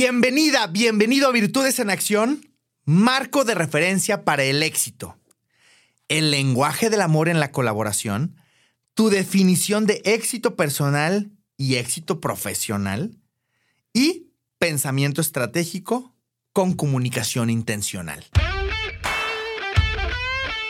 Bienvenida, bienvenido a Virtudes en Acción, marco de referencia para el éxito. El lenguaje del amor en la colaboración, tu definición de éxito personal y éxito profesional y pensamiento estratégico con comunicación intencional.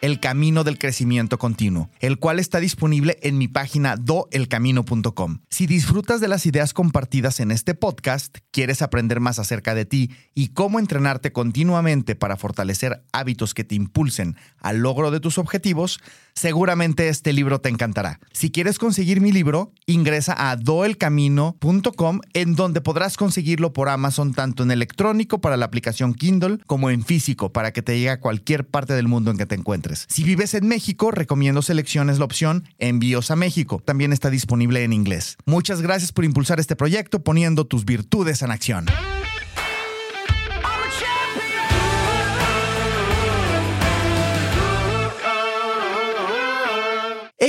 el Camino del Crecimiento Continuo, el cual está disponible en mi página doelcamino.com. Si disfrutas de las ideas compartidas en este podcast, quieres aprender más acerca de ti y cómo entrenarte continuamente para fortalecer hábitos que te impulsen al logro de tus objetivos, seguramente este libro te encantará. Si quieres conseguir mi libro, ingresa a doelcamino.com en donde podrás conseguirlo por Amazon tanto en electrónico para la aplicación Kindle como en físico para que te llegue a cualquier parte del mundo en que te encuentres. Si vives en México, recomiendo selecciones la opción Envíos a México. También está disponible en inglés. Muchas gracias por impulsar este proyecto poniendo tus virtudes en acción.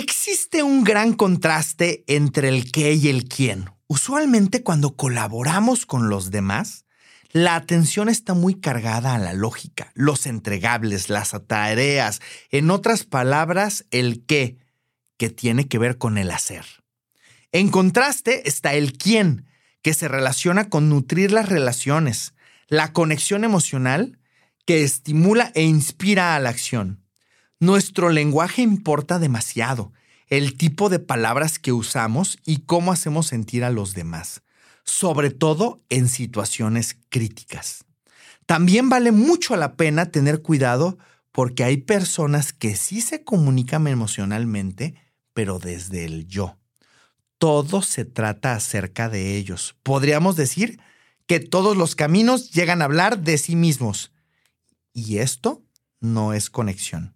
Existe un gran contraste entre el qué y el quién. Usualmente cuando colaboramos con los demás, la atención está muy cargada a la lógica, los entregables, las tareas, en otras palabras, el qué, que tiene que ver con el hacer. En contraste está el quién, que se relaciona con nutrir las relaciones, la conexión emocional que estimula e inspira a la acción. Nuestro lenguaje importa demasiado, el tipo de palabras que usamos y cómo hacemos sentir a los demás sobre todo en situaciones críticas. También vale mucho la pena tener cuidado porque hay personas que sí se comunican emocionalmente, pero desde el yo. Todo se trata acerca de ellos. Podríamos decir que todos los caminos llegan a hablar de sí mismos. Y esto no es conexión.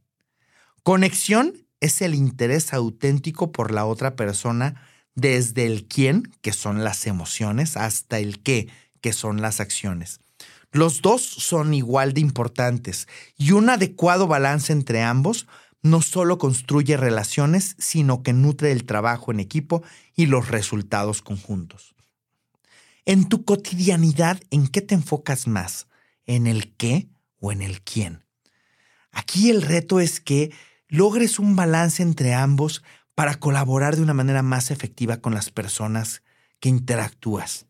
Conexión es el interés auténtico por la otra persona desde el quién, que son las emociones, hasta el qué, que son las acciones. Los dos son igual de importantes y un adecuado balance entre ambos no solo construye relaciones, sino que nutre el trabajo en equipo y los resultados conjuntos. En tu cotidianidad, ¿en qué te enfocas más? ¿En el qué o en el quién? Aquí el reto es que logres un balance entre ambos para colaborar de una manera más efectiva con las personas que interactúas.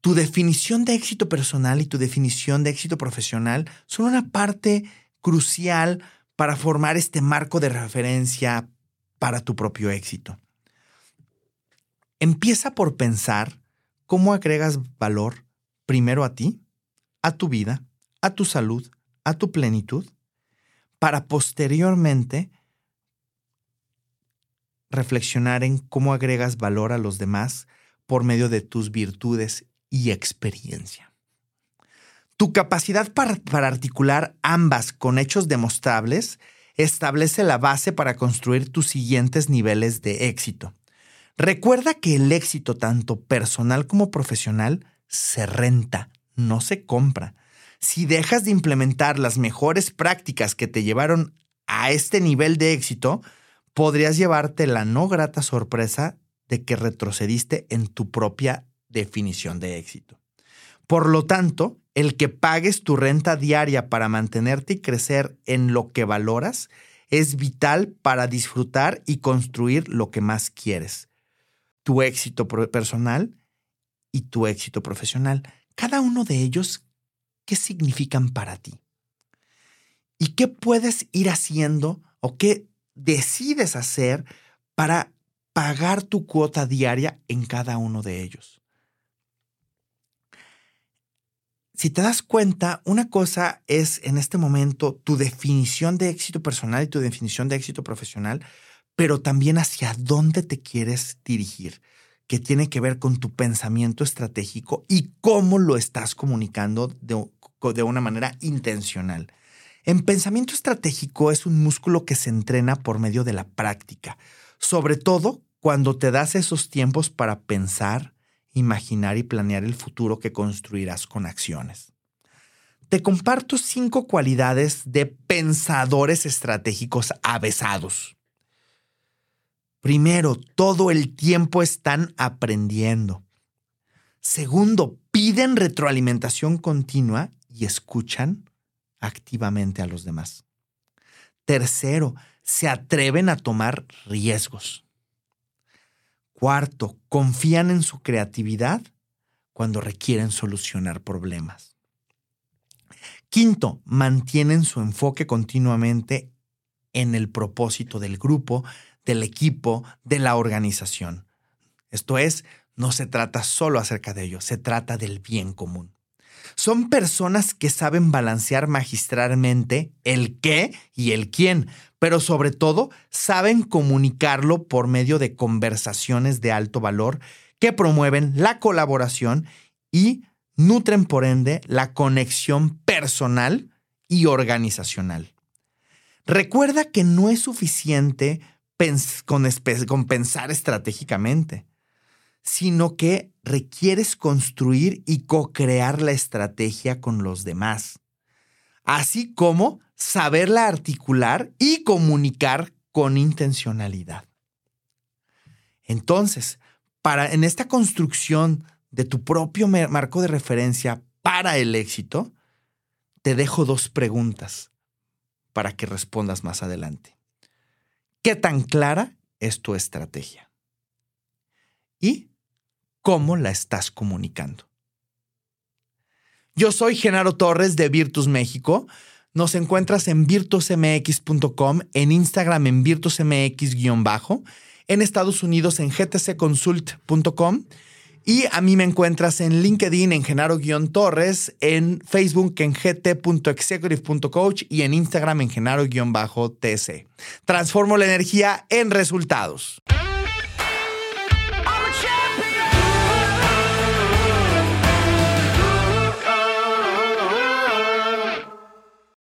Tu definición de éxito personal y tu definición de éxito profesional son una parte crucial para formar este marco de referencia para tu propio éxito. Empieza por pensar cómo agregas valor primero a ti, a tu vida, a tu salud, a tu plenitud, para posteriormente reflexionar en cómo agregas valor a los demás por medio de tus virtudes y experiencia. Tu capacidad para, articular ambas con hechos demostrables establece la base para construir tus siguientes niveles de éxito. Recuerda que el éxito, tanto personal como profesional, se renta, no se compra. Si dejas de implementar las mejores prácticas que te llevaron a este nivel de éxito, podrías llevarte la no grata sorpresa de que retrocediste en tu propia definición de éxito. Por lo tanto, el que pagues tu renta diaria para mantenerte y crecer en lo que valoras es vital para disfrutar y construir lo que más quieres. Tu éxito personal y tu éxito profesional. Cada uno de ellos, ¿qué significan para ti? ¿Y qué puedes ir haciendo o qué decides hacer para pagar tu cuota diaria en cada uno de ellos. Si te das cuenta, una cosa es en este momento tu definición de éxito personal y tu definición de éxito profesional, pero también hacia dónde te quieres dirigir, que tiene que ver con tu pensamiento estratégico y cómo lo estás comunicando de, de una manera intencional. En pensamiento estratégico es un músculo que se entrena por medio de la práctica, sobre todo cuando te das esos tiempos para pensar, imaginar y planear el futuro que construirás con acciones. Te comparto cinco cualidades de pensadores estratégicos avesados. Primero, todo el tiempo están aprendiendo. Segundo, piden retroalimentación continua y escuchan activamente a los demás. Tercero, se atreven a tomar riesgos. Cuarto, confían en su creatividad cuando requieren solucionar problemas. Quinto, mantienen su enfoque continuamente en el propósito del grupo, del equipo, de la organización. Esto es, no se trata solo acerca de ello, se trata del bien común. Son personas que saben balancear magistralmente el qué y el quién, pero sobre todo saben comunicarlo por medio de conversaciones de alto valor que promueven la colaboración y nutren por ende la conexión personal y organizacional. Recuerda que no es suficiente con pensar estratégicamente sino que requieres construir y co-crear la estrategia con los demás, así como saberla articular y comunicar con intencionalidad. Entonces, para en esta construcción de tu propio marco de referencia para el éxito, te dejo dos preguntas para que respondas más adelante. ¿Qué tan clara es tu estrategia? ¿Y cómo la estás comunicando. Yo soy Genaro Torres de Virtus México. Nos encuentras en virtusmx.com, en Instagram en virtusmx-bajo, en Estados Unidos en gtcconsult.com y a mí me encuentras en LinkedIn en Genaro-Torres, en Facebook en gt.executive.coach y en Instagram en Genaro-TC. Transformo la energía en resultados.